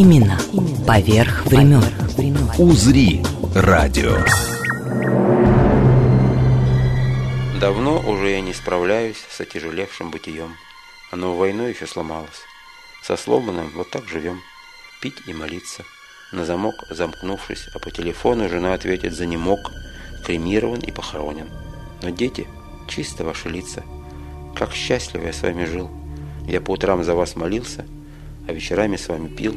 Именно поверх времен. «Узри» радио. Давно уже я не справляюсь с отяжелевшим бытием. Оно войной еще сломалось. Со сломанным вот так живем. Пить и молиться. На замок замкнувшись, а по телефону жена ответит за немок, кремирован и похоронен. Но дети, чисто ваши лица. Как счастливо я с вами жил. Я по утрам за вас молился, а вечерами с вами пил.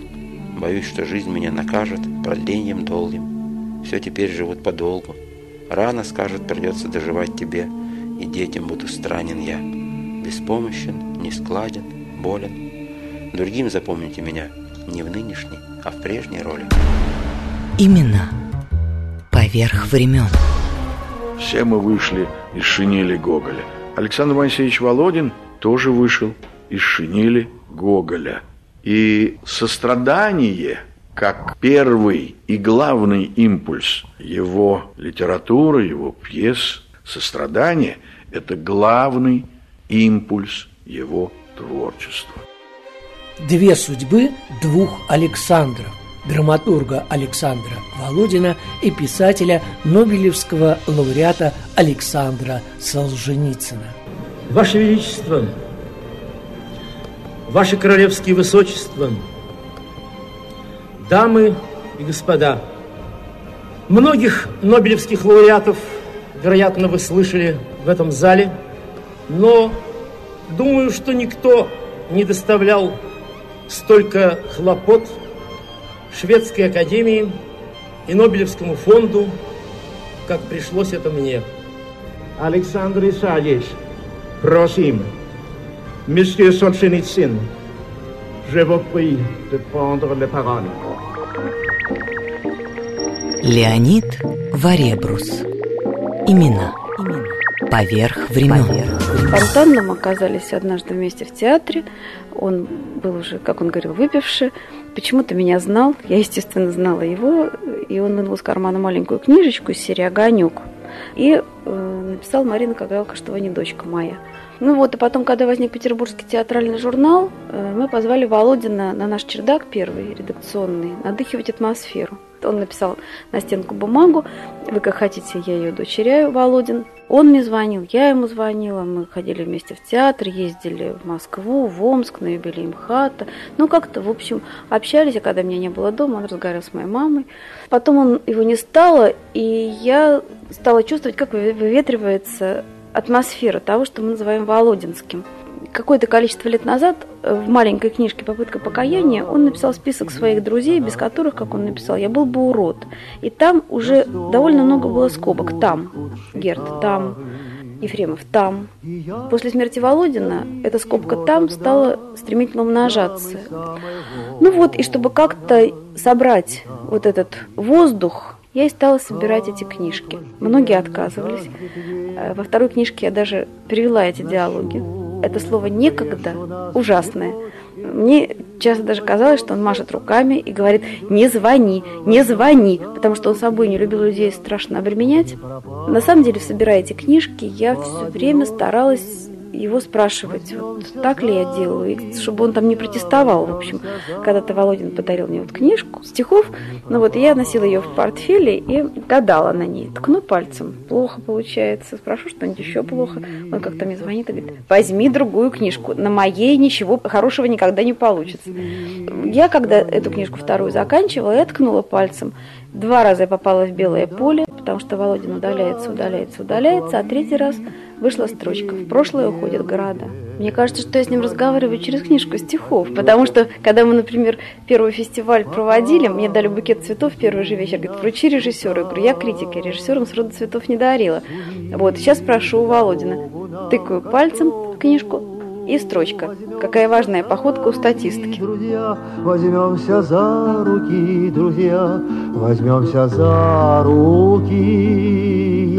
Боюсь, что жизнь меня накажет продлением долгим. Все теперь живут подолгу. Рано, скажет, придется доживать тебе, и детям буду странен я. Беспомощен, нескладен, болен. Другим запомните меня не в нынешней, а в прежней роли. Именно поверх времен. Все мы вышли из шинели Гоголя. Александр Моисеевич Володин тоже вышел из шинели Гоголя. И сострадание, как первый и главный импульс его литературы, его пьес, сострадание – это главный импульс его творчества. Две судьбы двух Александров драматурга Александра Володина и писателя Нобелевского лауреата Александра Солженицына. Ваше Величество, Ваше Королевские Высочества, дамы и господа, многих Нобелевских лауреатов, вероятно, вы слышали в этом зале, но думаю, что никто не доставлял столько хлопот Шведской Академии и Нобелевскому фонду, как пришлось это мне. Александр Исаевич, просим, Monsieur Solzhenitsyn, je vous prie de prendre la parole. Леонид Варебрус. Имена. Поверх времен. Спонтанно мы оказались однажды вместе в театре. Он был уже, как он говорил, выпивший. Почему-то меня знал. Я, естественно, знала его. И он вынул из кармана маленькую книжечку из серии «Огонек». И э, написал Марина Кагалка, что вы не дочка моя. Ну вот, и потом, когда возник Петербургский театральный журнал, э, мы позвали Володина на наш чердак первый, редакционный, надыхивать атмосферу. Он написал на стенку бумагу, вы как хотите, я ее дочеряю, Володин. Он мне звонил, я ему звонила, мы ходили вместе в театр, ездили в Москву, в Омск, на юбилей МХАТа. Ну, как-то, в общем, общались, а когда меня не было дома, он разговаривал с моей мамой. Потом он, его не стало, и я стала чувствовать, как выветривается атмосфера того, что мы называем Володинским. Какое-то количество лет назад в маленькой книжке «Попытка покаяния» он написал список своих друзей, без которых, как он написал, я был бы урод. И там уже довольно много было скобок. Там Герд, там Ефремов, там. После смерти Володина эта скобка «там» стала стремительно умножаться. Ну вот, и чтобы как-то собрать вот этот воздух, я и стала собирать эти книжки. Многие отказывались. Э, во второй книжке я даже перевела эти диалоги. Это слово «некогда» ужасное. Мне часто даже казалось, что он машет руками и говорит «не звони, не звони», потому что он собой не любил людей страшно обременять. На самом деле, собирая эти книжки, я все время старалась его спрашивать, вот, так ли я делаю, чтобы он там не протестовал. В общем, когда-то Володин подарил мне вот книжку стихов, ну вот я носила ее в портфеле и гадала на ней. Ткну пальцем, плохо получается, спрошу что-нибудь еще плохо. Он как-то мне звонит и говорит, возьми другую книжку, на моей ничего хорошего никогда не получится. Я, когда эту книжку вторую заканчивала, я ткнула пальцем. Два раза я попала в белое поле, потому что Володин удаляется, удаляется, удаляется, а третий раз вышла строчка «В прошлое уходят города». Мне кажется, что я с ним разговариваю через книжку стихов, потому что, когда мы, например, первый фестиваль проводили, мне дали букет цветов в первый же вечер, говорит, вручи режиссеру. Я говорю, я критика, режиссерам сроду цветов не дарила. Вот, сейчас прошу у Володина. Тыкаю пальцем в книжку, И строчка. Какая важная походка у статистки. Друзья, возьмемся за руки, друзья, возьмемся за руки,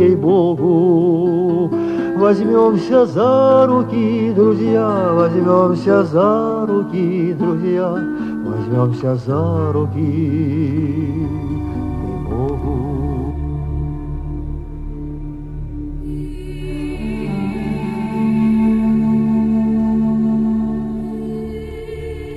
ей-богу. Возьмемся за руки, друзья, возьмемся за руки, друзья, возьмемся за руки,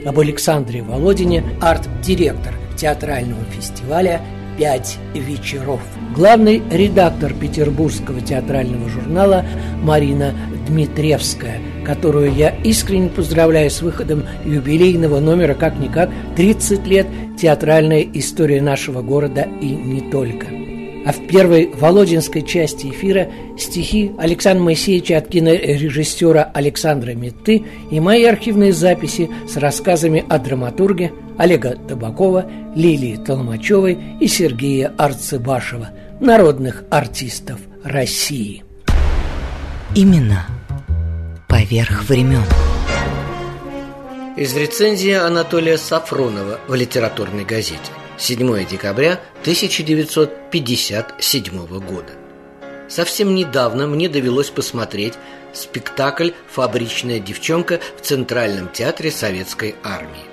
Об Александре Володине, арт-директор театрального фестиваля «Пять вечеров». Главный редактор петербургского театрального журнала Марина Дмитриевская, которую я искренне поздравляю с выходом юбилейного номера «Как-никак 30 лет. Театральная история нашего города и не только». А в первой Володинской части эфира стихи Александра Моисеевича от кинорежиссера Александра Метты и мои архивные записи с рассказами о драматурге Олега Табакова, Лилии Толмачевой и Сергея Арцебашева, народных артистов России. Имена поверх времен. Из рецензии Анатолия Сафронова в литературной газете. 7 декабря 1957 года. Совсем недавно мне довелось посмотреть спектакль «Фабричная девчонка» в Центральном театре Советской Армии.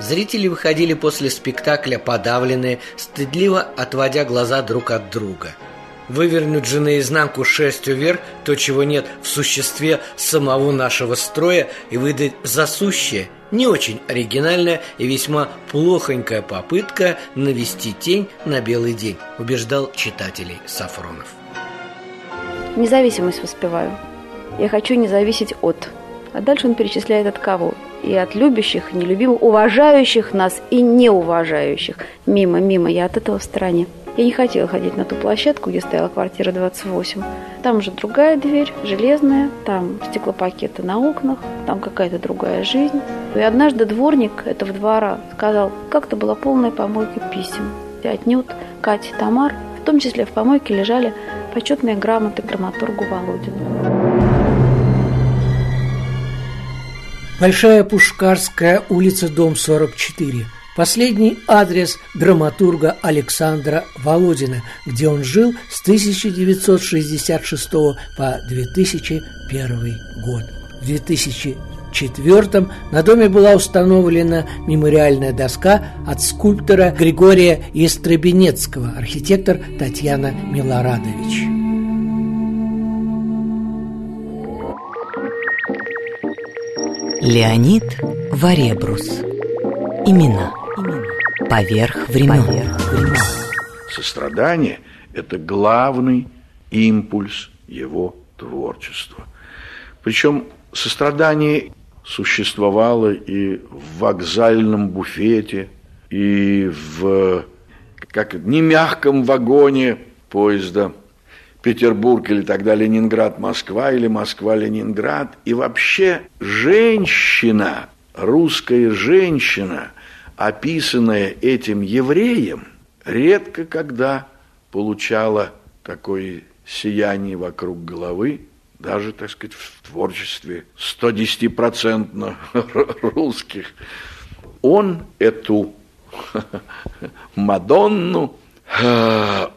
Зрители выходили после спектакля подавленные, стыдливо отводя глаза друг от друга. Вывернуть же наизнанку шерстью вверх то, чего нет в существе самого нашего строя, и выдать засущее – не очень оригинальная и весьма плохонькая попытка навести тень на белый день, убеждал читателей Сафронов. Независимость воспеваю. Я хочу не зависеть от. А дальше он перечисляет от кого. И от любящих, нелюбимых, уважающих нас и неуважающих. Мимо, мимо, я от этого в стороне. Я не хотела ходить на ту площадку, где стояла квартира 28. Там уже другая дверь, железная, там стеклопакеты на окнах, там какая-то другая жизнь. И однажды дворник этого двора сказал, как-то была полная помойка писем. И Катя Тамар, в том числе в помойке лежали почетные грамоты драматургу Володину. Большая Пушкарская, улица, дом 44. Последний адрес драматурга Александра Володина, где он жил с 1966 по 2001 год. В 2004 на доме была установлена мемориальная доска от скульптора Григория Естребенецкого, архитектор Татьяна Милорадович. Леонид Варебрус. Имена. Поверх времен. Сострадание – это главный импульс его творчества. Причем сострадание существовало и в вокзальном буфете, и в как не мягком вагоне поезда Петербург или тогда Ленинград, Москва или Москва, Ленинград. И вообще женщина, русская женщина, описанная этим евреем, редко когда получала такое сияние вокруг головы, даже, так сказать, в творчестве 110% русских. Он эту Мадонну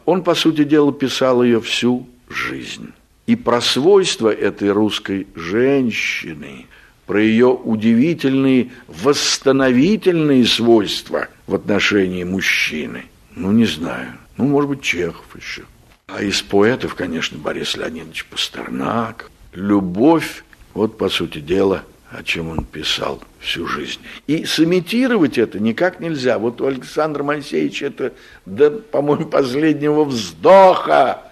он, по сути дела, писал ее всю жизнь. И про свойства этой русской женщины, про ее удивительные восстановительные свойства в отношении мужчины, ну, не знаю, ну, может быть, Чехов еще. А из поэтов, конечно, Борис Леонидович Пастернак. Любовь, вот, по сути дела, о чем он писал всю жизнь. И сымитировать это никак нельзя. Вот у Александра Моисеевича это, да, по-моему, последнего вздоха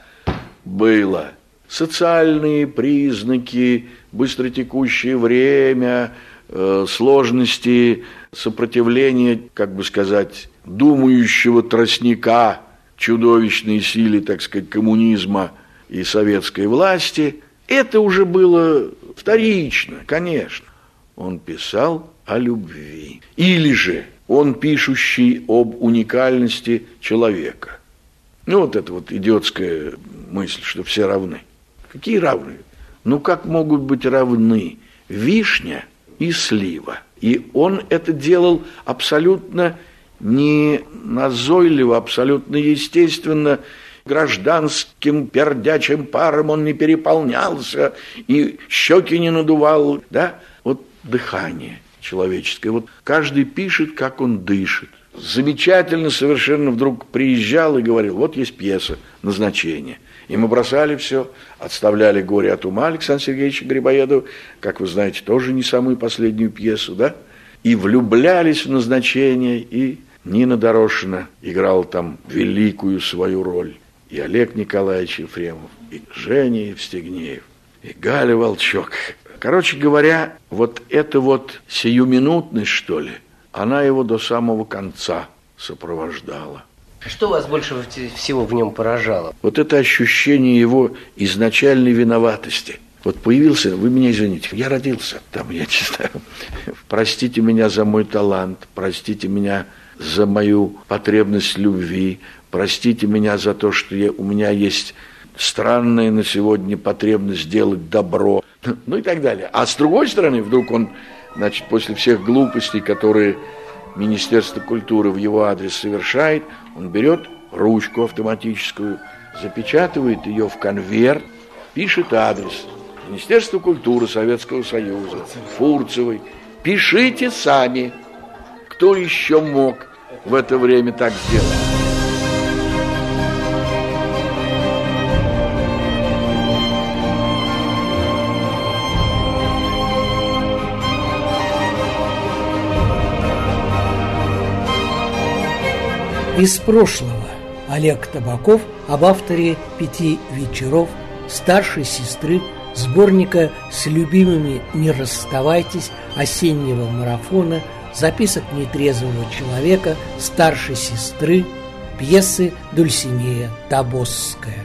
было. Социальные признаки, быстротекущее время, э, сложности сопротивления, как бы сказать, думающего тростника чудовищной силе, так сказать, коммунизма и советской власти, это уже было вторично, конечно он писал о любви. Или же он пишущий об уникальности человека. Ну, вот это вот идиотская мысль, что все равны. Какие равны? Ну, как могут быть равны вишня и слива. И он это делал абсолютно не назойливо, абсолютно естественно, гражданским пердячим паром он не переполнялся и щеки не надувал, да? Вот дыхание человеческое. Вот каждый пишет, как он дышит. Замечательно совершенно вдруг приезжал и говорил, вот есть пьеса, назначение. И мы бросали все, отставляли «Горе от ума» Александра Сергеевича Грибоедова, как вы знаете, тоже не самую последнюю пьесу, да? И влюблялись в назначение, и Нина Дорошина играла там великую свою роль. И Олег Николаевич Ефремов, и Женя Евстигнеев, и Галя Волчок. Короче говоря, вот эта вот сиюминутность, что ли, она его до самого конца сопровождала. Что вас больше всего в нем поражало? Вот это ощущение его изначальной виноватости. Вот появился, вы меня извините, я родился там, я не знаю, простите меня за мой талант, простите меня за мою потребность любви, простите меня за то, что я, у меня есть странная на сегодня потребность сделать добро, ну и так далее. А с другой стороны, вдруг он, значит, после всех глупостей, которые Министерство культуры в его адрес совершает, он берет ручку автоматическую, запечатывает ее в конверт, пишет адрес Министерство культуры Советского Союза, Фурцевой. Пишите сами, кто еще мог в это время так сделать. Из прошлого Олег Табаков об авторе «Пяти вечеров» старшей сестры сборника с любимыми «Не расставайтесь», осеннего марафона, записок нетрезвого человека, старшей сестры, пьесы Дульсинея Табосская.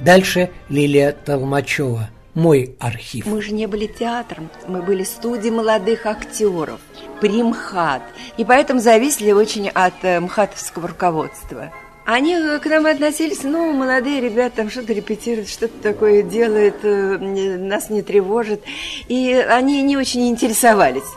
Дальше Лилия Толмачева «Мой архив». Мы же не были театром, мы были студией молодых актеров при МХАТ. И поэтому зависели очень от э, МХАТовского руководства. Они э, к нам относились, ну, молодые ребята там что-то репетируют, что-то такое делают, э, нас не тревожит. И они не очень интересовались.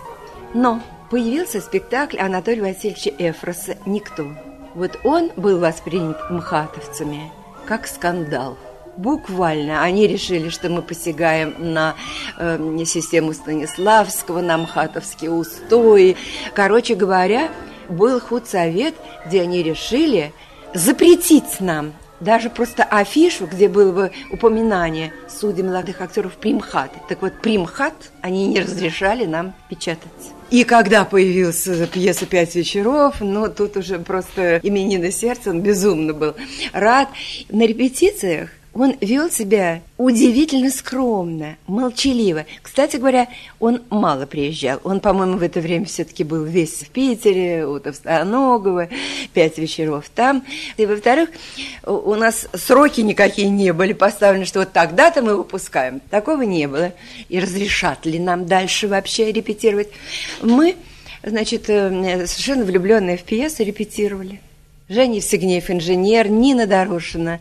Но появился спектакль Анатолия Васильевича Эфроса «Никто». Вот он был воспринят мхатовцами как скандал. Буквально они решили, что мы посягаем на э, систему Станиславского, на мхатовские устои. Короче говоря, был худсовет, где они решили запретить нам даже просто афишу, где было бы упоминание судей молодых актеров Примхат. Так вот, Примхат они не разрешали нам печатать. И когда появилась пьеса «Пять вечеров», ну, тут уже просто именины сердца, он безумно был рад. На репетициях он вел себя удивительно скромно, молчаливо. Кстати говоря, он мало приезжал. Он, по-моему, в это время все-таки был весь в Питере, у Товстоногова, пять вечеров там. И, во-вторых, у нас сроки никакие не были поставлены, что вот тогда-то мы выпускаем. Такого не было. И разрешат ли нам дальше вообще репетировать? Мы, значит, э, совершенно влюбленные в пьесу репетировали. Женя Евсегнеев, инженер, Нина Дорошина,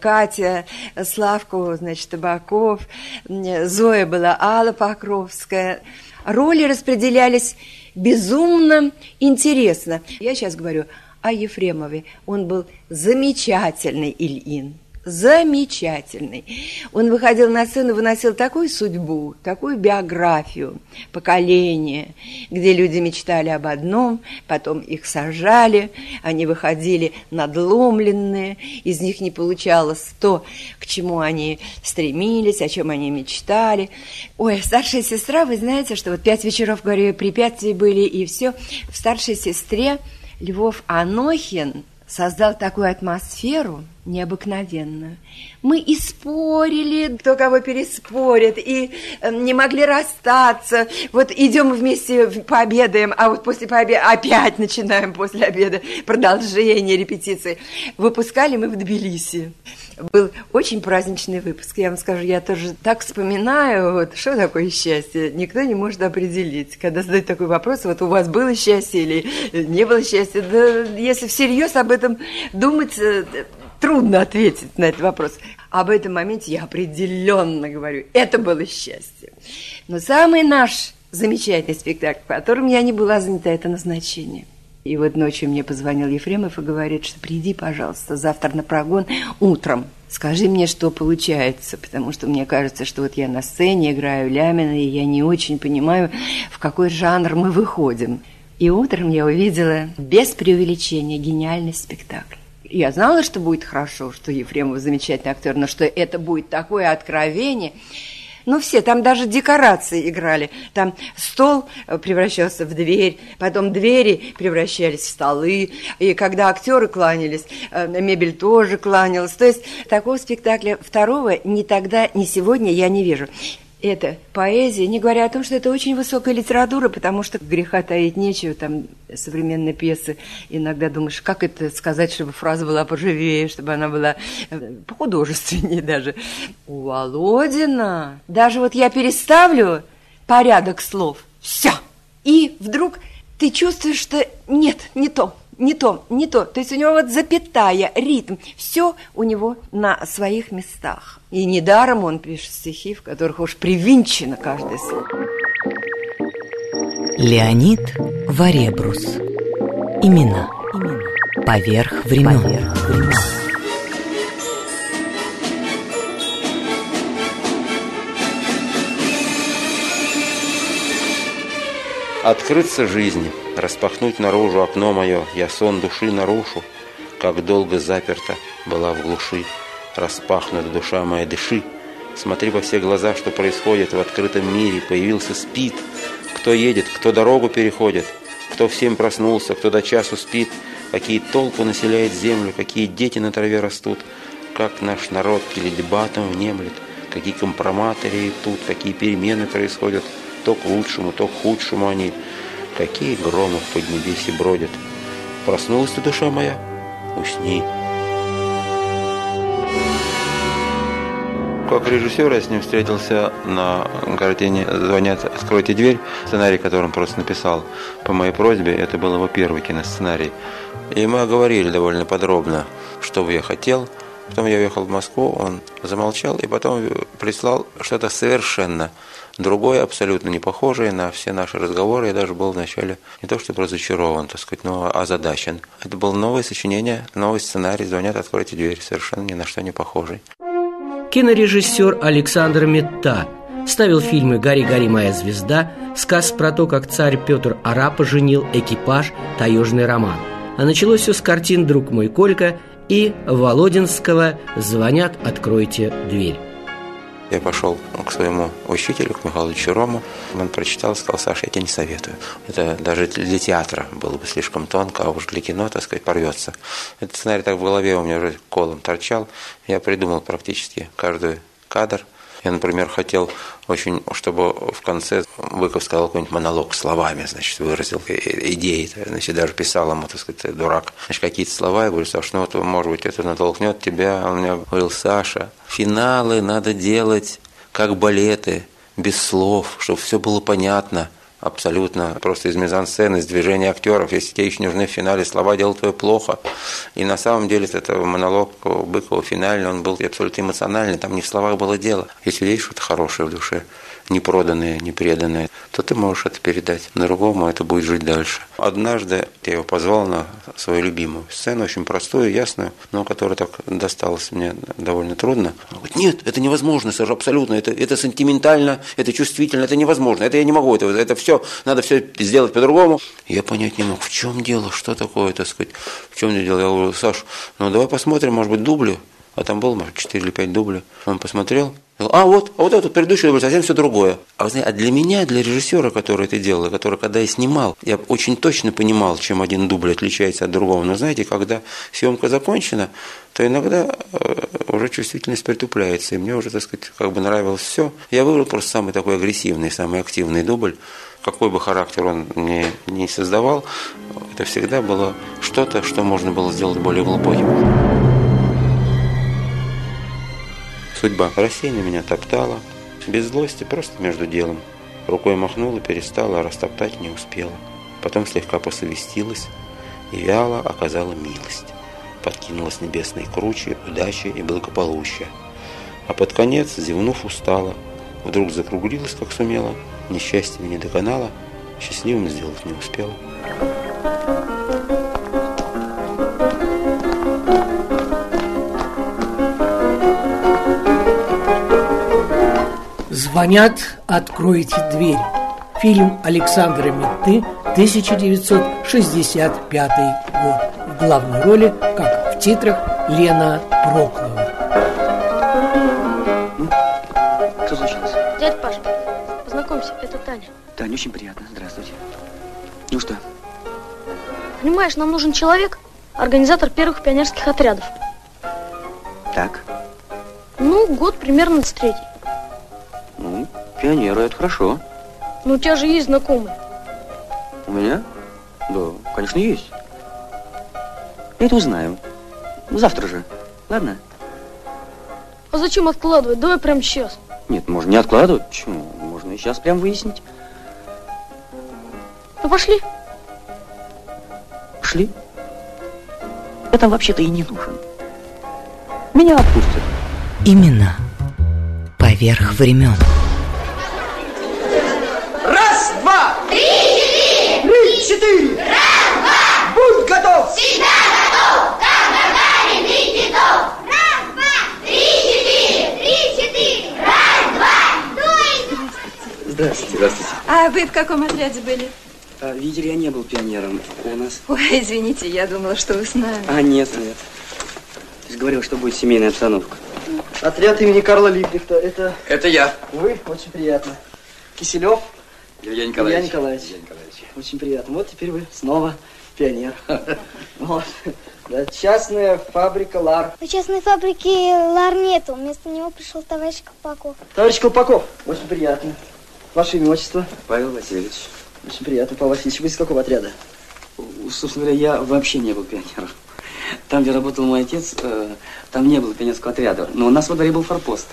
Катя, Славку, значит, Табаков, Зоя была Алла Покровская. Роли распределялись безумно интересно. Я сейчас говорю о Ефремове. Он был замечательный Ильин замечательный. Он выходил на сцену, выносил такую судьбу, такую биографию, поколение, где люди мечтали об одном, потом их сажали, они выходили надломленные, из них не получалось то, к чему они стремились, о чем они мечтали. Ой, старшая сестра, вы знаете, что вот пять вечеров, говорю, препятствий были, и все. В старшей сестре Львов Анохин создал такую атмосферу необыкновенную. Мы и спорили, кто кого переспорит, и э, не могли расстаться. Вот идем вместе пообедаем, а вот после пообеда опять начинаем после обеда продолжение репетиции. Выпускали мы в Тбилиси. Был очень праздничный выпуск. Я вам скажу, я тоже так вспоминаю, вот, что такое счастье. Никто не может определить. Когда задают такой вопрос, вот у вас было счастье или не было счастья, да если всерьез об этом думать, э, трудно ответить на этот вопрос. об этом моменте я определенно говорю. Это было счастье. Но самый наш замечательный спектакль, в котором я не была занята, это назначение. И вот ночью мне позвонил Ефремов и говорит, что приди, пожалуйста, завтра на прогон утром. Скажи мне, что получается, потому что мне кажется, что вот я на сцене играю Лямина, и я не очень понимаю, в какой жанр мы выходим. И утром я увидела без преувеличения гениальный спектакль. Я знала, что будет хорошо, что Ефремов замечательный актер, но что это будет такое откровение – ну, все, там даже декорации играли. Там стол э, превращался в дверь, потом двери превращались в столы. И когда актеры кланялись, э, мебель тоже кланялась. То есть такого спектакля второго ни тогда, ни сегодня я не вижу это поэзия, не говоря о том, что это очень высокая литература, потому что греха таить нечего, там современные пьесы, иногда думаешь, как это сказать, чтобы фраза была поживее, чтобы она была э, похудожественнее даже. У Володина, даже вот я переставлю порядок слов, все, и вдруг ты чувствуешь, что нет, не то, не то, не то. То есть у него вот запятая, ритм, все у него на своих местах. И недаром он пишет стихи, в которых уж привинчено каждое слово. Леонид Варебрус. Имена. Имена. Поверх времен. Поверх времен. Открыться жизни, распахнуть наружу окно мое, я сон души нарушу, как долго заперта была в глуши. Распахнута душа моя, дыши, смотри во все глаза, что происходит в открытом мире, появился спит, кто едет, кто дорогу переходит, кто всем проснулся, кто до часу спит, какие толпы населяет землю, какие дети на траве растут, как наш народ теледебатом внемлет, какие компроматы тут, какие перемены происходят – то к лучшему, то к худшему они. Какие громы в поднебесье бродят. Проснулась ты, душа моя? Усни. Как режиссер я с ним встретился на картине «Звонят, откройте дверь», сценарий, который он просто написал по моей просьбе. Это был его первый киносценарий. И мы говорили довольно подробно, что бы я хотел. Потом я уехал в Москву, он замолчал и потом прислал что-то совершенно другое, абсолютно не похожее на все наши разговоры. Я даже был вначале не то чтобы разочарован, так сказать, но озадачен. Это было новое сочинение, новый сценарий «Звонят, откройте дверь», совершенно ни на что не похожий. Кинорежиссер Александр Метта ставил фильмы «Гори, гори, моя звезда», сказ про то, как царь Петр Арапа женил экипаж «Таежный роман». А началось все с картин «Друг мой Колька» и Володинского «Звонят, откройте дверь». Я пошел к своему учителю, к Михаилу Рому. Он прочитал сказал, Саша, я тебе не советую. Это даже для театра было бы слишком тонко, а уж для кино, так сказать, порвется. Этот сценарий так в голове у меня уже колом торчал. Я придумал практически каждый кадр – я, например, хотел очень, чтобы в конце Быков сказал какой-нибудь монолог словами, значит, выразил идеи, значит, даже писал ему, так сказать, дурак, значит, какие-то слова, я говорю, Саша, ну вот, может быть, это натолкнет тебя, он мне говорил, Саша, финалы надо делать как балеты, без слов, чтобы все было понятно, абсолютно просто из мизансцены, из движения актеров. Если тебе еще нужны в финале слова, делать твое плохо. И на самом деле это монолог Быкова финальный, он был абсолютно эмоциональный, там не в словах было дело. Если есть что-то хорошее в душе, не проданные, то ты можешь это передать другому, это будет жить дальше. Однажды я его позвал на свою любимую сцену, очень простую, ясную, но которая так досталась мне довольно трудно. Он говорит, нет, это невозможно, сэр, абсолютно, это, это сентиментально, это чувствительно, это невозможно, это я не могу, это, это все, надо все сделать по-другому. Я понять не мог, в чем дело, что такое, так сказать, в чем дело. Я говорю, Саш, ну давай посмотрим, может быть, дубли, а там было, может, 4 или 5 дублей. Он посмотрел, а вот, а вот этот предыдущий дубль совсем все другое. А, вы знаете, а для меня, для режиссера, который это делал, который когда я снимал, я очень точно понимал, чем один дубль отличается от другого. Но знаете, когда съемка закончена, то иногда э, уже чувствительность притупляется. И мне уже, так сказать, как бы нравилось все. Я выбрал просто самый такой агрессивный, самый активный дубль. Какой бы характер он ни, не создавал, это всегда было что-то, что можно было сделать более глубоким. Судьба рассеянно меня топтала, без злости, просто между делом. Рукой махнула, перестала, а растоптать не успела. Потом слегка посовестилась и вяло оказала милость. Подкинула с небесной кручи, удачи и благополучия. а под конец, зевнув, устала. Вдруг закруглилась, как сумела, несчастье не доконала, счастливым сделать не успела. Звонят, откройте дверь. Фильм Александра Метты, 1965 год. В главной роли, как в титрах, Лена Проклова. Что случилось? Дядя Паша, познакомься, это Таня. Таня, очень приятно. Здравствуйте. Ну что? Понимаешь, нам нужен человек, организатор первых пионерских отрядов. Так. Ну, год примерно с третий. Пионеры, это хорошо. Ну, у тебя же есть знакомые. У меня? Да, конечно, есть. Я это узнаю. Завтра же. Ладно? А зачем откладывать? Давай прямо сейчас. Нет, можно не откладывать. Почему? Можно и сейчас прям выяснить. Ну, пошли. Пошли. Я там вообще-то и не нужен. Меня отпустят. Именно поверх времен. Раз, два! Три, четыре! Три, четыре! Раз, два! Будь готов! Всегда готов! Как Гагарин и Титов! Раз, два! Три, четыре! Три, четыре! Раз, два! Стой! Здравствуйте. Здравствуйте. А вы в каком отряде были? А, видели, я не был пионером. У нас... Ой, извините, я думала, что вы с нами. А, нет, нет. Ты же говорил, что будет семейная обстановка. Отряд имени Карла Липкнехта. Это Это я. вы? Очень приятно. Киселев Илья Илья Николаевич. Очень приятно. Вот теперь вы снова пионер. Вот. Да, частная фабрика ЛАР. У частной фабрики Лар нету. Вместо него пришел товарищ Колпаков. Товарищ Колпаков, очень приятно. Ваше имя, отчество? Павел Васильевич. Очень приятно, Павел Васильевич. Вы из какого отряда? Собственно говоря, я вообще не был пионером. Там, где работал мой отец, э, там не было пионерского отряда. Но у нас во дворе был форпост.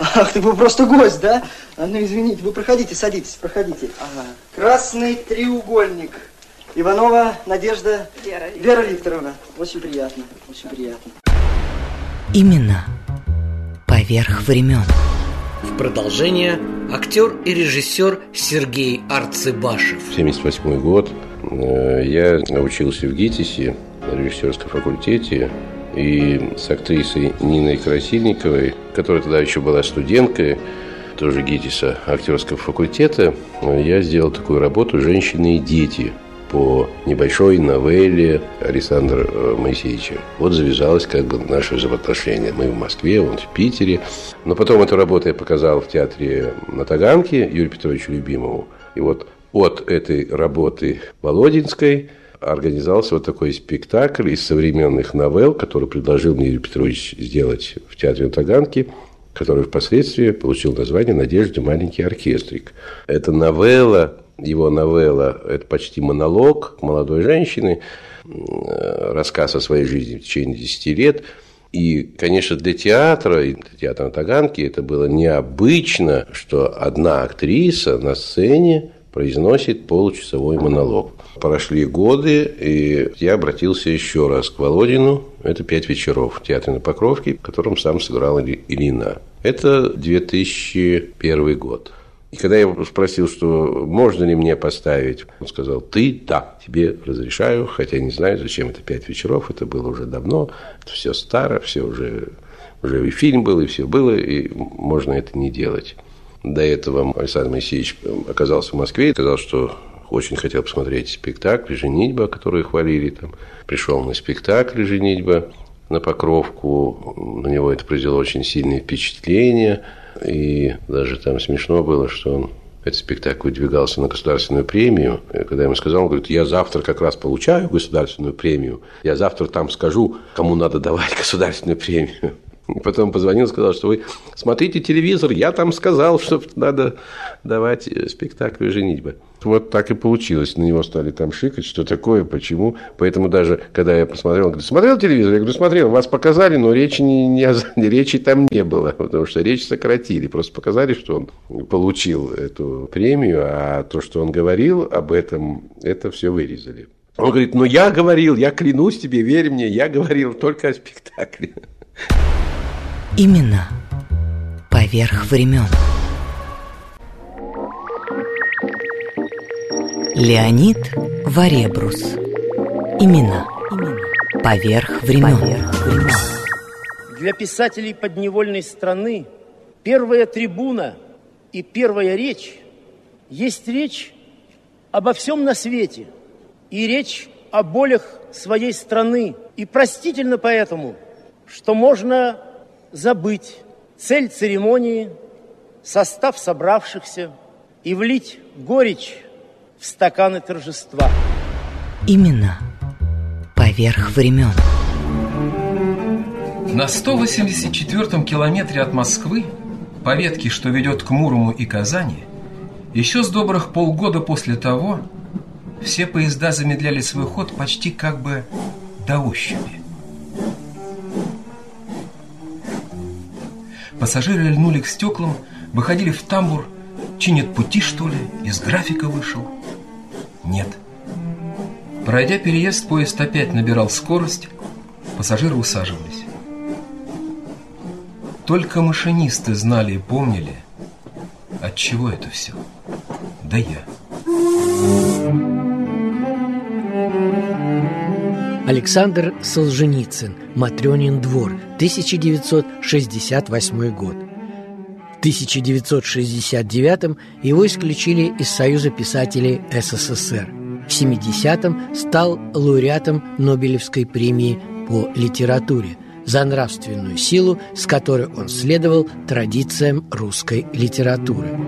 Ах, ты был просто гость, да? А, ну, извините, вы проходите, садитесь, проходите. Красный треугольник. Иванова Надежда Вера Вера Викторовна. Очень приятно, очень приятно. Именно поверх времен. В продолжение актер и режиссер Сергей Арцебашев. 1978 год. Э, Я учился в ГИТИСе на режиссерском факультете. И с актрисой Ниной Красильниковой, которая тогда еще была студенткой, тоже ГИТИСа, актерского факультета, я сделал такую работу «Женщины и дети» по небольшой новелле Александра э, Моисеевича. Вот завязалось как бы наше взаимоотношение. Мы в Москве, он в Питере. Но потом эту работу я показал в театре на Таганке Юрию Петровичу Любимову. И вот от этой работы Володинской организовался вот такой спектакль из современных новелл, который предложил мне Юрий Петрович сделать в театре на который впоследствии получил название «Надежда. Маленький оркестрик». Это новелла, его новелла, это почти монолог молодой женщины, э, рассказ о своей жизни в течение 10 лет. И, конечно, для театра, и для театра на Таганке это было необычно, что одна актриса на сцене произносит получасовой монолог. Прошли годы, и я обратился еще раз к Володину. Это «Пять вечеров» в театре на Покровке, в котором сам сыграл Ильина. Это 2001 год. И когда я спросил, что можно ли мне поставить, он сказал, ты, да, тебе разрешаю, хотя не знаю, зачем это пять вечеров, это было уже давно, это все старо, все уже, уже и фильм был, и все было, и можно это не делать. До этого Александр Моисеевич оказался в Москве и сказал, что очень хотел посмотреть спектакль «Женитьба», который хвалили там. Пришел на спектакль «Женитьба» на Покровку. На него это произвело очень сильное впечатление. И даже там смешно было, что он этот спектакль выдвигался на государственную премию. И когда я ему сказал, он говорит, я завтра как раз получаю государственную премию, я завтра там скажу, кому надо давать государственную премию. И потом позвонил, сказал, что вы смотрите телевизор, я там сказал, что надо давать спектакль «Женитьба». Вот так и получилось. На него стали там шикать, что такое, почему. Поэтому даже, когда я посмотрел, он говорит, смотрел телевизор? Я говорю, смотрел, вас показали, но речи, не, не, речи там не было, потому что речь сократили. Просто показали, что он получил эту премию, а то, что он говорил об этом, это все вырезали. Он говорит, ну я говорил, я клянусь тебе, верь мне, я говорил только о спектакле. Именно поверх времен. Леонид Варебрус. Имена. Поверх времен. Для писателей подневольной страны первая трибуна и первая речь есть речь обо всем на свете и речь о болях своей страны. И простительно поэтому, что можно забыть цель церемонии, состав собравшихся и влить горечь в стаканы торжества. Именно поверх времен. На 184-м километре от Москвы, по ветке, что ведет к Мурому и Казани, еще с добрых полгода после того, все поезда замедляли свой ход почти как бы до ощупи. Пассажиры льнули к стеклам, выходили в тамбур, чинят пути, что ли, из графика вышел. Нет. Пройдя переезд, поезд опять набирал скорость, пассажиры усаживались. Только машинисты знали и помнили, от чего это все. Да я. Александр Солженицын, Матрёнин двор, 1968 год. В 1969 его исключили из Союза писателей СССР. В 70-м стал лауреатом Нобелевской премии по литературе за нравственную силу, с которой он следовал традициям русской литературы.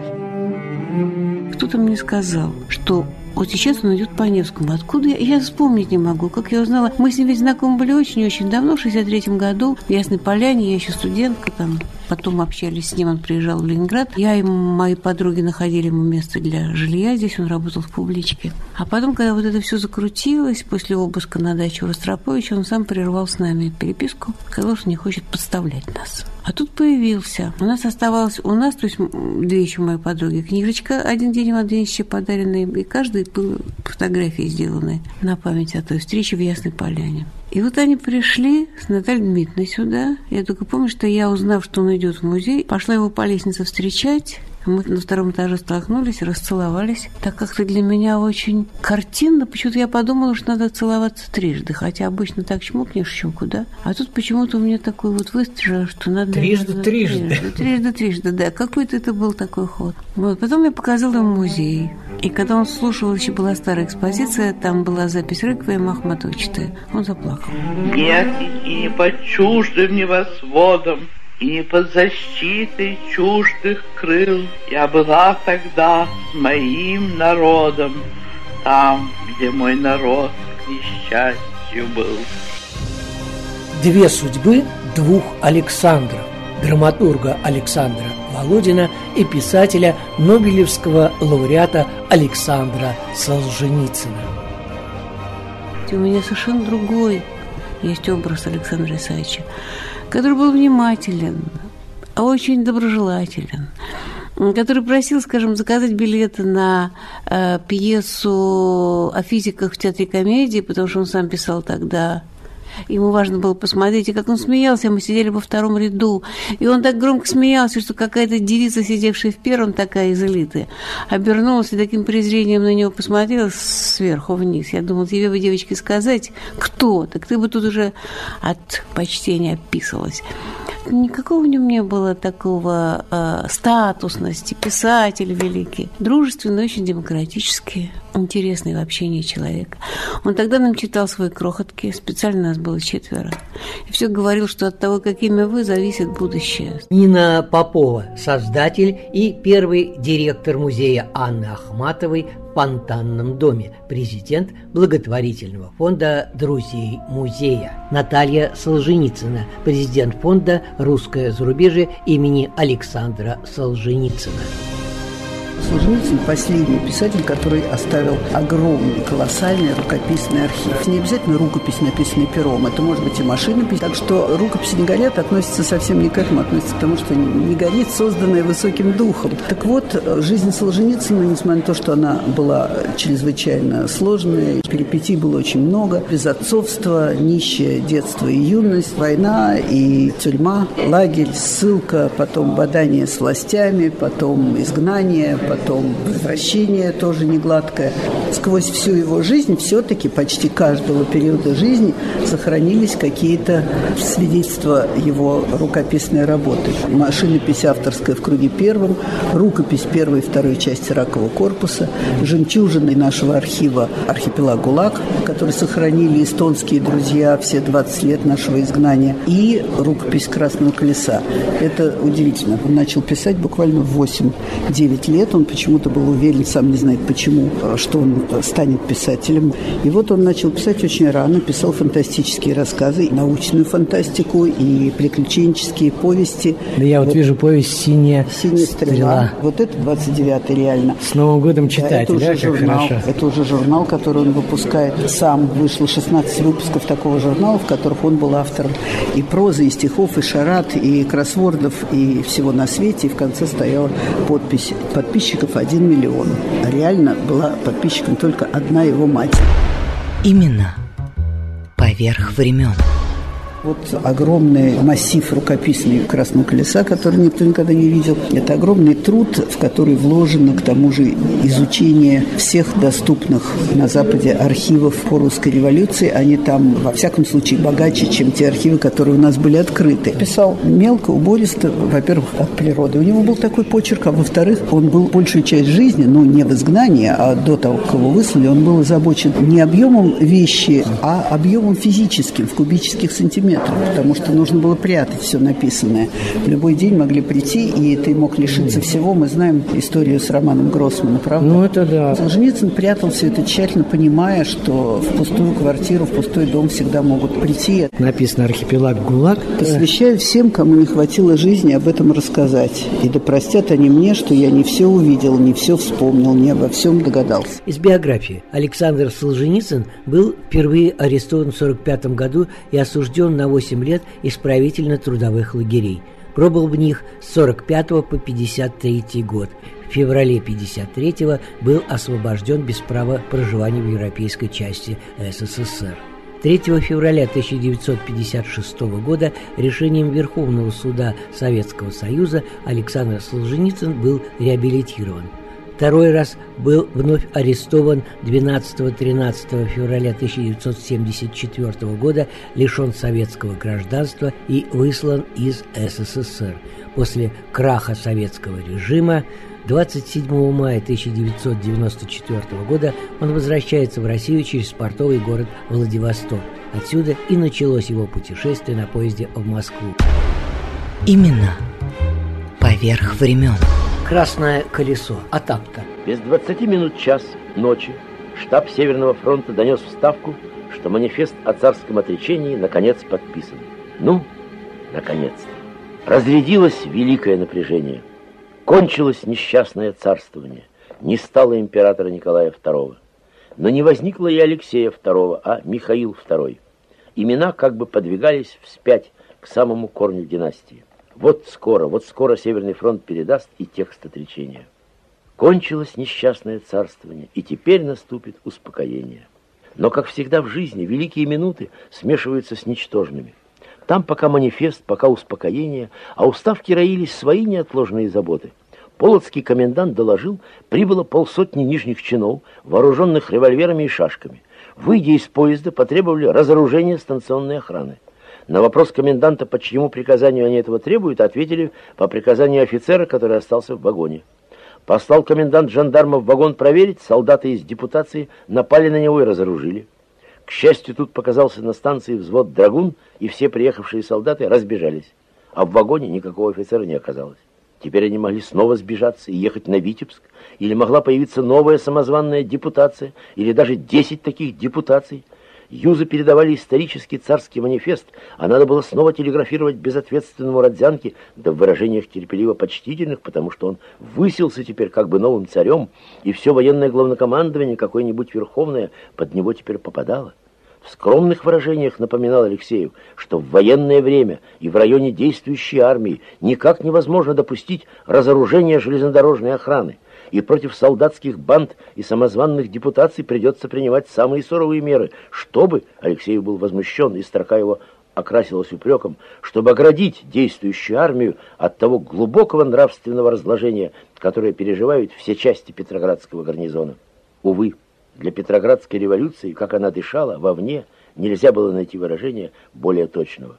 Кто-то мне сказал, что вот сейчас он идет по Невскому. Откуда я? Я вспомнить не могу. Как я узнала, мы с ним ведь знакомы были очень-очень давно, в 63-м году, в Ясной Поляне, я еще студентка там, Потом общались с ним, он приезжал в Ленинград. Я и мои подруги находили ему место для жилья. Здесь он работал в публичке. А потом, когда вот это все закрутилось, после обыска на даче у Ростроповича, он сам прервал с нами переписку, сказал, что не хочет подставлять нас. А тут появился. У нас оставалось, у нас, то есть две еще мои подруги, книжечка один день в Адвенчике подаренная, и каждой был фотографии сделаны на память о той встрече в Ясной Поляне. И вот они пришли с Натальей Дмитриевной сюда. Я только помню, что я, узнав, что он идет в музей, пошла его по лестнице встречать. Мы на втором этаже столкнулись, расцеловались. Так как-то для меня очень картинно. Почему-то я подумала, что надо целоваться трижды. Хотя обычно так чмокнешь щеку, да? А тут почему-то у меня такой вот выстрел, что надо... Трижды, надо, трижды. Трижды, трижды, трижды, да. Какой-то это был такой ход. Вот. Потом я показала ему музей. И когда он слушал, еще была старая экспозиция, там была запись Рыквия Махматова читая. Он заплакал. Нет, и не под чуждым небосводом, и не под защитой чуждых крыл Я была тогда с моим народом, там, где мой народ к несчастью был. Две судьбы двух Александров драматурга Александра Володина и писателя Нобелевского лауреата Александра Солженицына. У меня совершенно другой есть образ Александра Исаевича который был внимателен, очень доброжелателен, который просил, скажем, заказать билеты на э, пьесу о физиках в театре комедии, потому что он сам писал тогда Ему важно было посмотреть, и как он смеялся, мы сидели во втором ряду. И он так громко смеялся, что какая-то девица, сидевшая в первом, такая из обернулась и таким презрением на него посмотрела сверху вниз. Я думала, тебе бы, девочки, сказать, кто? Так ты бы тут уже от почтения описывалась. Никакого в нем не было такого э, статусности, писатель великий. Дружественный, очень демократический, интересный в общении человек. Он тогда нам читал свои крохотки, специально нас было четверо. И все говорил, что от того, какими вы, зависит будущее. Нина Попова, создатель и первый директор музея Анны Ахматовой Фонтанном доме, президент благотворительного фонда «Друзей музея». Наталья Солженицына, президент фонда «Русское зарубежье» имени Александра Солженицына. Солженицын – последний писатель, который оставил огромный, колоссальный рукописный архив. Не обязательно рукопись, написанная пером, это может быть и машинопись. Так что рукописи не горят относится совсем не к этому, относится к тому, что не горит, созданная высоким духом. Так вот, жизнь Солженицына, несмотря на то, что она была чрезвычайно сложная, перипетий было очень много, безотцовство, нищее детство и юность, война и тюрьма, лагерь, ссылка, потом бадание с властями, потом изгнание, потом возвращение тоже не гладкое. Сквозь всю его жизнь все-таки почти каждого периода жизни сохранились какие-то свидетельства его рукописной работы. Машинопись авторская в круге первом, рукопись первой и второй части ракового корпуса, жемчужины нашего архива «Архипелаг ГУЛАГ», который сохранили эстонские друзья все 20 лет нашего изгнания, и рукопись «Красного колеса». Это удивительно. Он начал писать буквально в 8-9 лет. Он почему-то был уверен, сам не знает почему, что он станет писателем. И вот он начал писать очень рано, писал фантастические рассказы, научную фантастику и приключенческие повести. Да я вот, вот вижу повесть «Синяя, «Синяя стрела». стрела». Вот это 29-й реально. С Новым годом читателя, да, это уже журнал, хорошо. Это уже журнал, который он выпускает сам. Вышло 16 выпусков такого журнала, в которых он был автором и прозы, и стихов, и шарат, и кроссвордов, и всего на свете. И в конце стояла подпись подписчиков 1 миллион. А реально была подписчиком только одна его мать. Именно поверх времен. Вот огромный массив рукописный Красного Колеса, который никто никогда не видел. Это огромный труд, в который вложено, к тому же, изучение всех доступных на Западе архивов по русской революции. Они там, во всяком случае, богаче, чем те архивы, которые у нас были открыты. Писал мелко, убористо, во-первых, от природы. У него был такой почерк, а во-вторых, он был большую часть жизни, ну, не в изгнании, а до того, как его выслали, он был озабочен не объемом вещи, а объемом физическим, в кубических сантиметрах метров, потому что нужно было прятать все написанное. В любой день могли прийти, и ты мог лишиться всего. Мы знаем историю с Романом Гроссманом, правда? Ну, это да. Солженицын прятал все это тщательно, понимая, что в пустую квартиру, в пустой дом всегда могут прийти. Написано «Архипелаг ГУЛАГ». Посвящаю всем, кому не хватило жизни об этом рассказать. И да простят они мне, что я не все увидел, не все вспомнил, не обо всем догадался. Из биографии. Александр Солженицын был впервые арестован в 1945 году и осужден на на 8 лет исправительно-трудовых лагерей. Пробыл в них с 45 по 53 год. В феврале 53 был освобожден без права проживания в европейской части СССР. 3 февраля 1956 года решением Верховного суда Советского Союза Александр Солженицын был реабилитирован – Второй раз был вновь арестован 12-13 февраля 1974 года, лишен советского гражданства и выслан из СССР. После краха советского режима 27 мая 1994 года он возвращается в Россию через портовый город Владивосток. Отсюда и началось его путешествие на поезде в Москву. Именно поверх времен. Красное колесо. Атапка. Без 20 минут час ночи штаб Северного фронта донес в Ставку, что манифест о царском отречении наконец подписан. Ну, наконец-то. Разрядилось великое напряжение. Кончилось несчастное царствование. Не стало императора Николая II. Но не возникло и Алексея II, а Михаил II. Имена как бы подвигались вспять к самому корню династии. Вот скоро, вот скоро Северный фронт передаст и текст отречения. Кончилось несчастное царствование, и теперь наступит успокоение. Но, как всегда в жизни, великие минуты смешиваются с ничтожными. Там пока манифест, пока успокоение, а у ставки роились свои неотложные заботы. Полоцкий комендант доложил, прибыло полсотни нижних чинов, вооруженных револьверами и шашками. Выйдя из поезда, потребовали разоружения станционной охраны. На вопрос коменданта, по чьему приказанию они этого требуют, ответили по приказанию офицера, который остался в вагоне. Послал комендант жандармов в вагон проверить, солдаты из депутации напали на него и разоружили. К счастью, тут показался на станции взвод «Драгун», и все приехавшие солдаты разбежались, а в вагоне никакого офицера не оказалось. Теперь они могли снова сбежаться и ехать на Витебск, или могла появиться новая самозванная депутация, или даже десять таких депутаций – Юзы передавали исторический царский манифест, а надо было снова телеграфировать безответственному Родзянке, да в выражениях терпеливо почтительных, потому что он высился теперь как бы новым царем, и все военное главнокомандование, какое-нибудь верховное, под него теперь попадало. В скромных выражениях напоминал Алексеев, что в военное время и в районе действующей армии никак невозможно допустить разоружения железнодорожной охраны, и против солдатских банд и самозванных депутаций придется принимать самые суровые меры, чтобы, Алексеев был возмущен, и строка его окрасилась упреком, чтобы оградить действующую армию от того глубокого нравственного разложения, которое переживают все части Петроградского гарнизона. Увы, для Петроградской революции, как она дышала, вовне, нельзя было найти выражение более точного.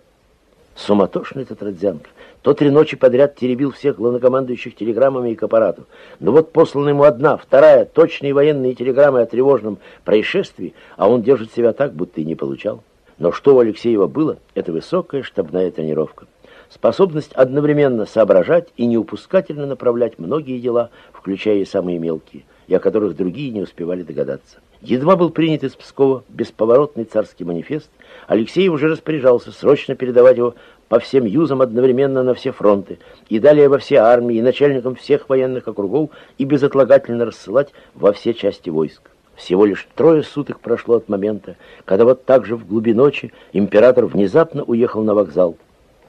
Суматошный этот Родзянко. То три ночи подряд теребил всех главнокомандующих телеграммами и к аппарату. Но вот послана ему одна, вторая, точные военные телеграммы о тревожном происшествии, а он держит себя так, будто и не получал. Но что у Алексеева было, это высокая штабная тренировка. Способность одновременно соображать и неупускательно направлять многие дела, включая и самые мелкие, и о которых другие не успевали догадаться. Едва был принят из Пскова бесповоротный царский манифест, Алексей уже распоряжался срочно передавать его по всем юзам одновременно на все фронты, и далее во все армии, и начальникам всех военных округов, и безотлагательно рассылать во все части войск. Всего лишь трое суток прошло от момента, когда вот так же в глуби ночи император внезапно уехал на вокзал.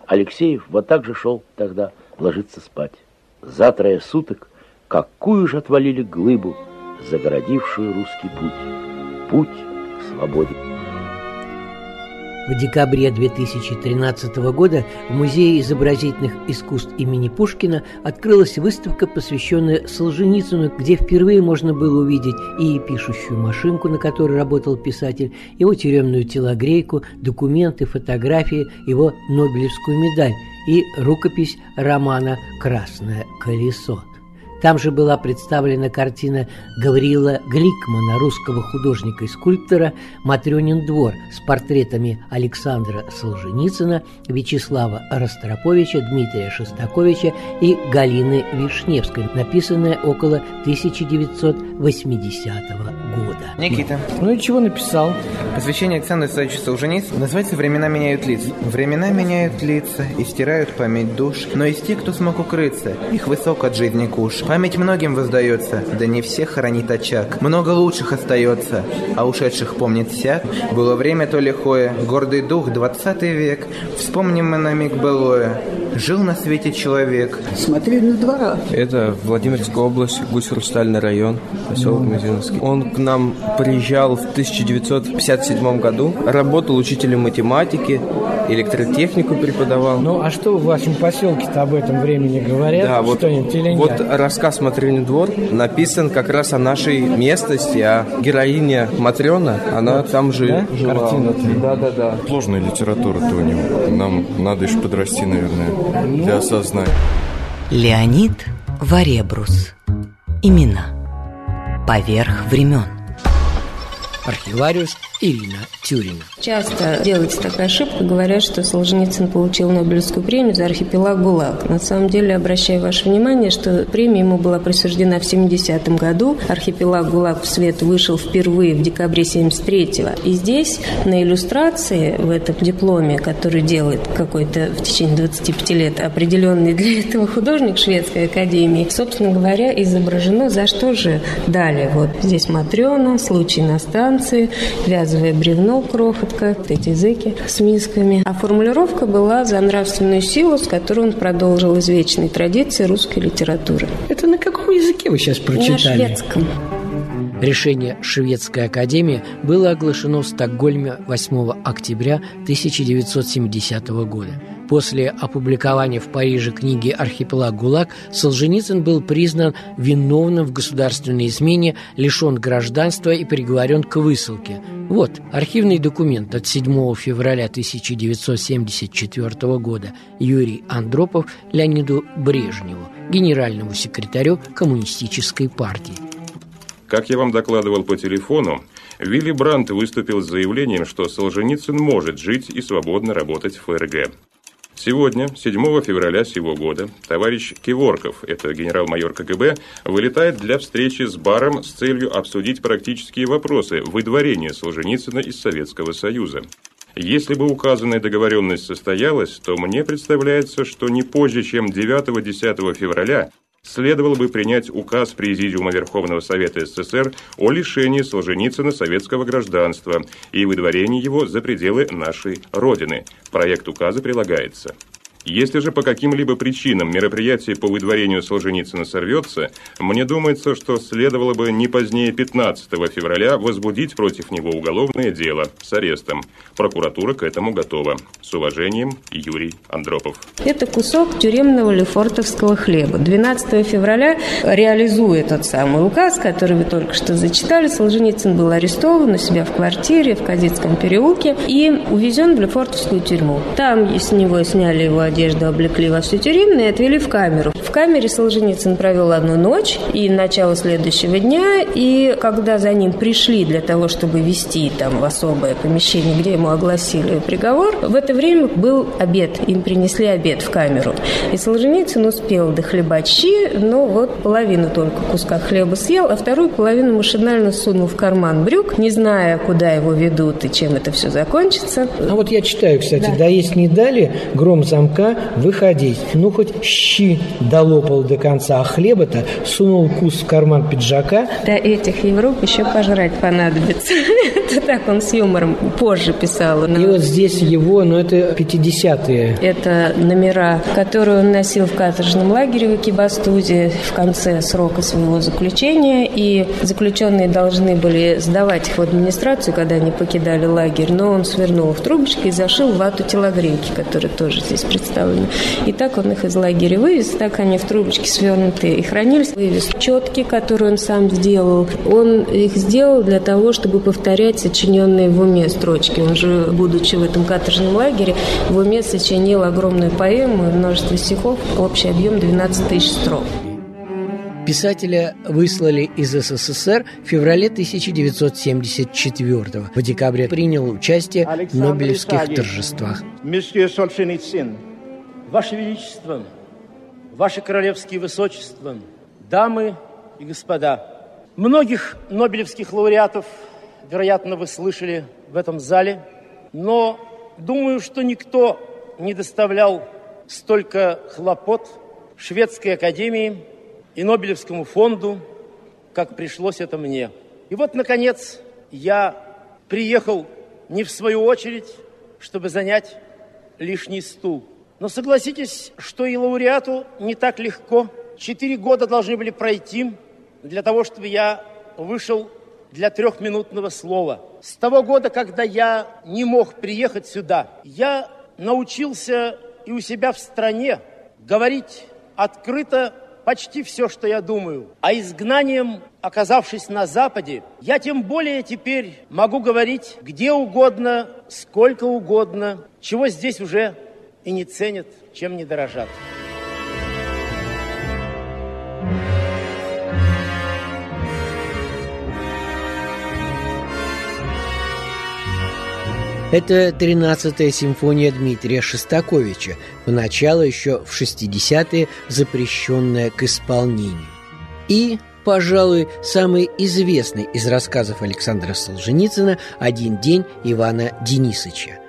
Алексеев вот так же шел тогда ложиться спать. За трое суток какую же отвалили глыбу, загородившую русский путь, путь к свободе. В декабре 2013 года в Музее изобразительных искусств имени Пушкина открылась выставка, посвященная Солженицыну, где впервые можно было увидеть и пишущую машинку, на которой работал писатель, его тюремную телогрейку, документы, фотографии, его Нобелевскую медаль и рукопись романа «Красное колесо». Там же была представлена картина Гавриила Гликмана, русского художника и скульптора «Матрёнин двор» с портретами Александра Солженицына, Вячеслава Ростроповича, Дмитрия Шостаковича и Галины Вишневской, написанная около 1980 года. Никита. Ну и чего написал? Посвящение Александру Исаевичу Солженицыну называется «Времена меняют лица». Времена меняют лица и стирают память душ, но из тех, кто смог укрыться, их высок от жизни куш. Память многим воздается, да не всех хранит очаг. Много лучших остается, а ушедших помнит всяк. Было время то лихое, гордый дух, двадцатый век. Вспомним мы на миг былое. Жил на свете человек. Смотри на двора. Это Владимирская область, Гусь-Хрустальный район, поселок Мизиновский. Он к нам приезжал в 1957 году, работал учителем математики, электротехнику преподавал. Ну, а что в вашем поселке-то об этом времени говорят? Да, вот, Что-нибудь или нет? вот рассказ «Матрёнин двор» написан как раз о нашей местности, а героиня Матрёна, она там же Да? жила. Картина-то. Да, да, да. Сложная литература-то у него. Нам надо еще подрасти, наверное, для осознания. Леонид Варебрус. Имена. Поверх времен. Архивариус Ирина Тюрина. Часто делается такая ошибка, говорят, что Солженицын получил Нобелевскую премию за архипелаг ГУЛАГ. На самом деле, обращаю ваше внимание, что премия ему была присуждена в 70-м году. Архипелаг ГУЛАГ в свет вышел впервые в декабре 73-го. И здесь на иллюстрации в этом дипломе, который делает какой-то в течение 25 лет определенный для этого художник Шведской академии, собственно говоря, изображено, за что же дали. Вот здесь Матрена, случай на станции, вязовое бревно, крохотка, вот эти языки с мисками. А формулировка была за нравственную силу, с которой он продолжил извечные традиции русской литературы. Это на каком языке вы сейчас прочитали? На шведском. Решение Шведской академии было оглашено в Стокгольме 8 октября 1970 года. После опубликования в Париже книги «Архипелаг ГУЛАГ» Солженицын был признан виновным в государственной измене, лишен гражданства и приговорен к высылке. Вот архивный документ от 7 февраля 1974 года Юрий Андропов Леониду Брежневу, генеральному секретарю Коммунистической партии. Как я вам докладывал по телефону, Вилли Брандт выступил с заявлением, что Солженицын может жить и свободно работать в ФРГ. Сегодня, 7 февраля сего года, товарищ Киворков, это генерал-майор КГБ, вылетает для встречи с Баром с целью обсудить практические вопросы выдворения Солженицына из Советского Союза. Если бы указанная договоренность состоялась, то мне представляется, что не позже, чем 9-10 февраля следовало бы принять указ Президиума Верховного Совета СССР о лишении Солженицына советского гражданства и выдворении его за пределы нашей Родины. Проект указа прилагается. Если же по каким-либо причинам мероприятие по выдворению Солженицына сорвется, мне думается, что следовало бы не позднее 15 февраля возбудить против него уголовное дело с арестом. Прокуратура к этому готова. С уважением, Юрий Андропов. Это кусок тюремного лефортовского хлеба. 12 февраля, реализуя тот самый указ, который вы только что зачитали, Солженицын был арестован у себя в квартире в Кадетском переулке и увезен в Лефортовскую тюрьму. Там с него сняли его одежду, облекли во все тюремное и отвели в камеру. В камере Солженицын провел одну ночь и начало следующего дня, и когда за ним пришли для того, чтобы вести там в особое помещение, где ему огласили приговор, в это время был обед, им принесли обед в камеру. И Солженицын успел дохлебать щи, но вот половину только куска хлеба съел, а вторую половину машинально сунул в карман брюк, не зная, куда его ведут и чем это все закончится. А вот я читаю, кстати, да, да есть не дали, гром замка мужика выходить. Ну, хоть щи долопал до конца, а хлеба-то сунул кус в карман пиджака. Да этих Европ еще пожрать понадобится. Это так он с юмором позже писал. И вот здесь его, ну, это 50-е. Это номера, которые он носил в каторжном лагере в Экибастузе в конце срока своего заключения. И заключенные должны были сдавать их в администрацию, когда они покидали лагерь. Но он свернул в трубочки и зашил вату телогрейки, которые тоже здесь представлены представлены. И так он их из лагеря вывез, так они в трубочке свернутые и хранились. Вывез четки, которые он сам сделал. Он их сделал для того, чтобы повторять сочиненные в уме строчки. Он же, будучи в этом каторжном лагере, в уме сочинил огромную поэму и множество стихов, общий объем 12 тысяч строк. Писателя выслали из СССР в феврале 1974 В декабре принял участие в Нобелевских торжествах. Ваше Величество, Ваше Королевские Высочества, дамы и господа, многих нобелевских лауреатов, вероятно, вы слышали в этом зале, но думаю, что никто не доставлял столько хлопот Шведской Академии и Нобелевскому фонду, как пришлось это мне. И вот, наконец, я приехал не в свою очередь, чтобы занять лишний стул – но согласитесь, что и лауреату не так легко. Четыре года должны были пройти для того, чтобы я вышел для трехминутного слова. С того года, когда я не мог приехать сюда, я научился и у себя в стране говорить открыто почти все, что я думаю. А изгнанием, оказавшись на Западе, я тем более теперь могу говорить где угодно, сколько угодно, чего здесь уже и не ценят, чем не дорожат. Это 13-я симфония Дмитрия Шостаковича, поначалу еще в 60-е запрещенная к исполнению. И, пожалуй, самый известный из рассказов Александра Солженицына «Один день Ивана Денисовича».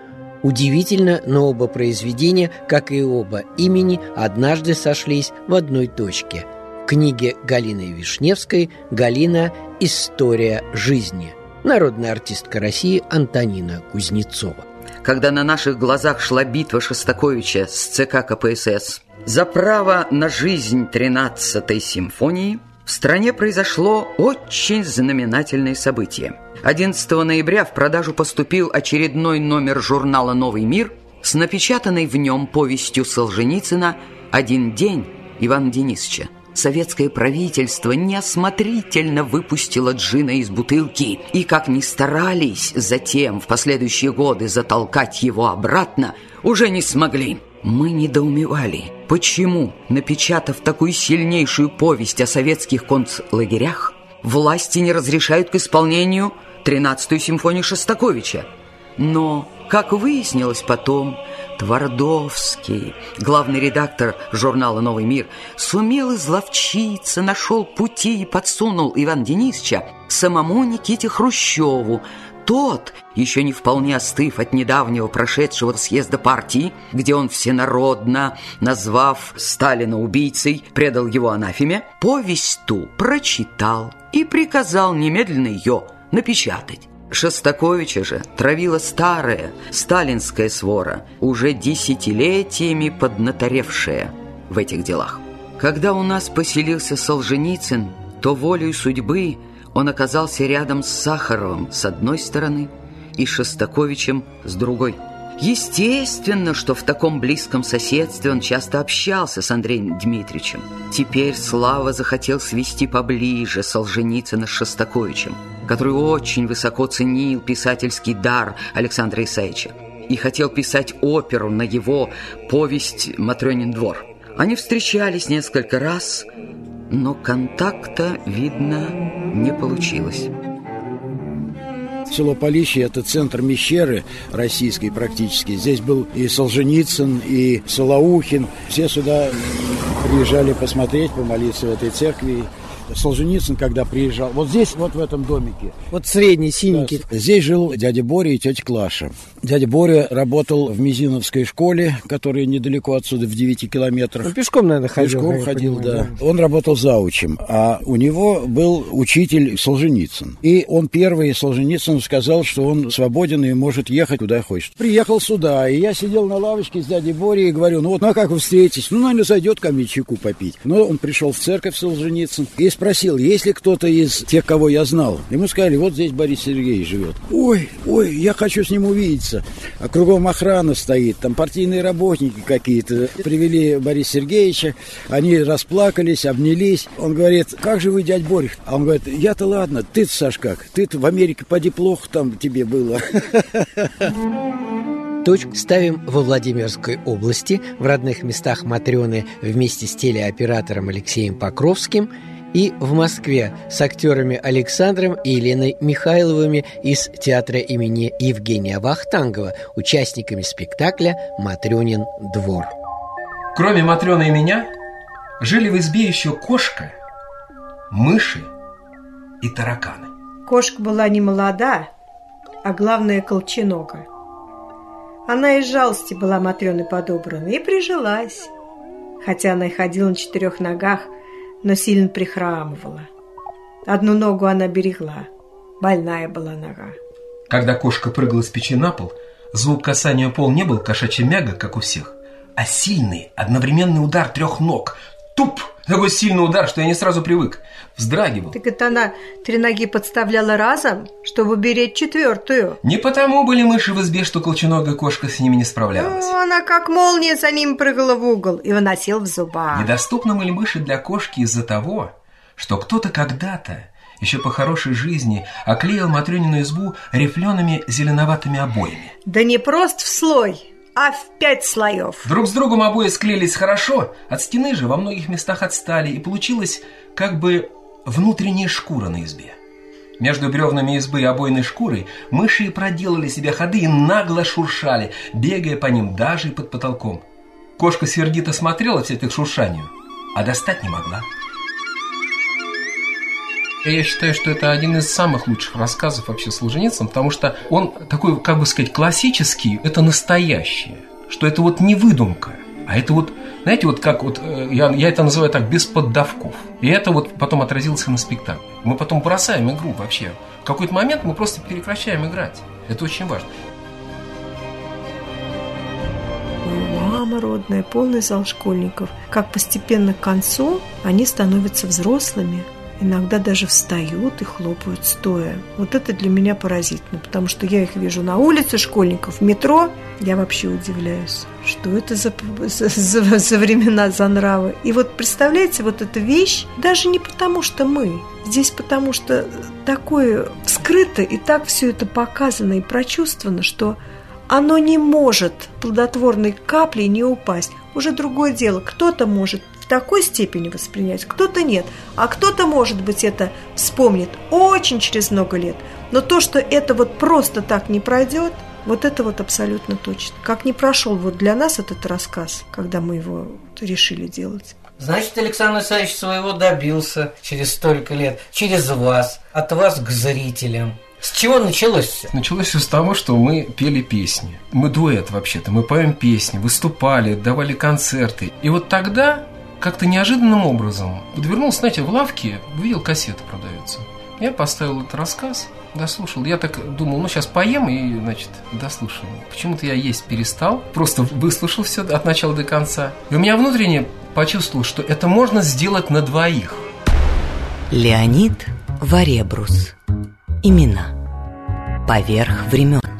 Удивительно, но оба произведения, как и оба имени, однажды сошлись в одной точке. В книге Галины Вишневской «Галина. История жизни». Народная артистка России Антонина Кузнецова. Когда на наших глазах шла битва Шостаковича с ЦК КПСС за право на жизнь 13-й симфонии, в стране произошло очень знаменательное событие – 11 ноября в продажу поступил очередной номер журнала «Новый мир» с напечатанной в нем повестью Солженицына «Один день» Ивана Денисовича. Советское правительство неосмотрительно выпустило джина из бутылки, и как ни старались затем в последующие годы затолкать его обратно, уже не смогли. Мы недоумевали, почему, напечатав такую сильнейшую повесть о советских концлагерях, власти не разрешают к исполнению – 13-ю симфонию Шостаковича. Но, как выяснилось потом, Твардовский, главный редактор журнала «Новый мир», сумел изловчиться, нашел пути и подсунул Иван Денисовича самому Никите Хрущеву, тот, еще не вполне остыв от недавнего прошедшего съезда партии, где он всенародно, назвав Сталина убийцей, предал его анафеме, повесть ту прочитал и приказал немедленно ее напечатать. Шостаковича же травила старая сталинская свора, уже десятилетиями поднаторевшая в этих делах. Когда у нас поселился Солженицын, то волей судьбы – он оказался рядом с Сахаровым с одной стороны и Шостаковичем с другой. Естественно, что в таком близком соседстве он часто общался с Андреем Дмитриевичем. Теперь Слава захотел свести поближе Солженицына с Шостаковичем, который очень высоко ценил писательский дар Александра Исаевича и хотел писать оперу на его повесть «Матрёнин двор». Они встречались несколько раз, но контакта, видно, не получилось. Село Полище – это центр Мещеры российской практически. Здесь был и Солженицын, и Солоухин. Все сюда приезжали посмотреть, помолиться в этой церкви. Солженицын, когда приезжал, вот здесь, вот в этом домике. Вот средний, синенький. Да, здесь жил дядя Боря и тетя Клаша. Дядя Боря работал в Мизиновской школе, которая недалеко отсюда, в 9 километрах. Он пешком, наверное, ходил. Пешком ходил, понимаю, да. да. Он работал заучим, а у него был учитель Солженицын. И он первый, Солженицын, сказал, что он свободен и может ехать куда хочет. Приехал сюда, и я сидел на лавочке с дядей Борей и говорю, ну вот, ну а как вы встретитесь? Ну, наверное, зайдет ко мне чайку попить. Но он пришел в церковь Солженицын и спросил, есть ли кто-то из тех, кого я знал. Ему сказали, вот здесь Борис Сергеевич живет. Ой, ой, я хочу с ним увидеться. А кругом охрана стоит, там партийные работники какие-то. Привели Бориса Сергеевича, они расплакались, обнялись. Он говорит, как же вы, дядь Борис? А он говорит, я-то ладно, ты-то, Саш, как? Ты-то в Америке поди плохо там тебе было. Точку ставим во Владимирской области, в родных местах Матрены вместе с телеоператором Алексеем Покровским – и в Москве с актерами Александром и Еленой Михайловыми из театра имени Евгения Вахтангова, участниками спектакля «Матрёнин двор». Кроме Матрёны и меня, жили в избе еще кошка, мыши и тараканы. Кошка была не молода, а главное колченога. Она из жалости была Матрёны подобрана и прижилась. Хотя она и ходила на четырех ногах, но сильно прихрамывала. Одну ногу она берегла. Больная была нога. Когда кошка прыгала с печи на пол, звук касания пол не был кошачьим мяга, как у всех, а сильный, одновременный удар трех ног. Туп! Такой сильный удар, что я не сразу привык. Вздрагивал. Так это она три ноги подставляла разом, чтобы беречь четвертую. Не потому были мыши в избе, что колченогая кошка с ними не справлялась. Ну, она как молния за ним прыгала в угол и выносил в зубах. Недоступны были мыши для кошки из-за того, что кто-то когда-то еще по хорошей жизни оклеил Матрёнину избу рифлеными зеленоватыми обоями. Да не просто в слой, а в пять слоев. Друг с другом обои склеились хорошо, от стены же во многих местах отстали, и получилось как бы внутренняя шкура на избе. Между бревнами избы и обойной шкурой мыши проделали себе ходы и нагло шуршали, бегая по ним даже и под потолком. Кошка сердито смотрела все это шуршанию, а достать не могла. Я считаю, что это один из самых лучших рассказов вообще Солженицына, потому что он такой, как бы сказать, классический, это настоящее, что это вот не выдумка, а это вот, знаете, вот как вот, э, я, я это называю так, без поддавков. И это вот потом отразилось на спектакле. Мы потом бросаем игру вообще. В какой-то момент мы просто прекращаем играть. Это очень важно. Мама родная, полный зал школьников. Как постепенно к концу они становятся взрослыми – иногда даже встают и хлопают стоя. Вот это для меня поразительно, потому что я их вижу на улице школьников, в метро, я вообще удивляюсь, что это за, за, за, за времена, за нравы. И вот представляете, вот эта вещь, даже не потому, что мы, здесь потому, что такое скрыто и так все это показано и прочувствовано, что оно не может плодотворной каплей не упасть. Уже другое дело, кто-то может в такой степени воспринять, кто-то нет, а кто-то, может быть, это вспомнит очень через много лет. Но то, что это вот просто так не пройдет, Вот это вот абсолютно точно. Как не прошел вот для нас этот рассказ, когда мы его решили делать. Значит, Александр Александрович своего добился через столько лет, через вас, от вас к зрителям. С чего началось все? Началось все с того, что мы пели песни. Мы дуэт вообще-то, мы поем песни, выступали, давали концерты. И вот тогда как-то неожиданным образом подвернулся, знаете, в лавке, увидел кассеты продаются. Я поставил этот рассказ, дослушал. Я так думал, ну сейчас поем и, значит, дослушаем. Почему-то я есть перестал, просто выслушал все от начала до конца. И у меня внутренне почувствовал, что это можно сделать на двоих. Леонид Варебрус. Имена. Поверх времен.